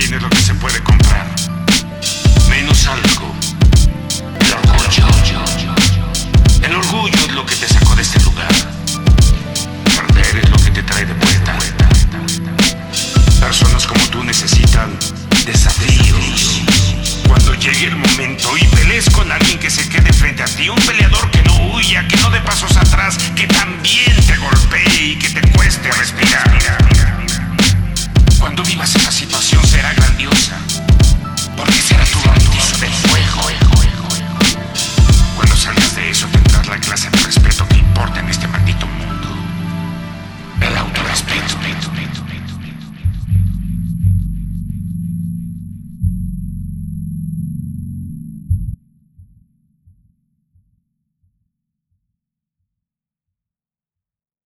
Tienes lo que se puede comprar, menos algo. El orgullo. El orgullo es lo que te sacó de este lugar. Perder es lo que te trae de vuelta. Personas como tú necesitan desafíos. Cuando llegue el momento y pelees con alguien que se quede frente a ti, un peleador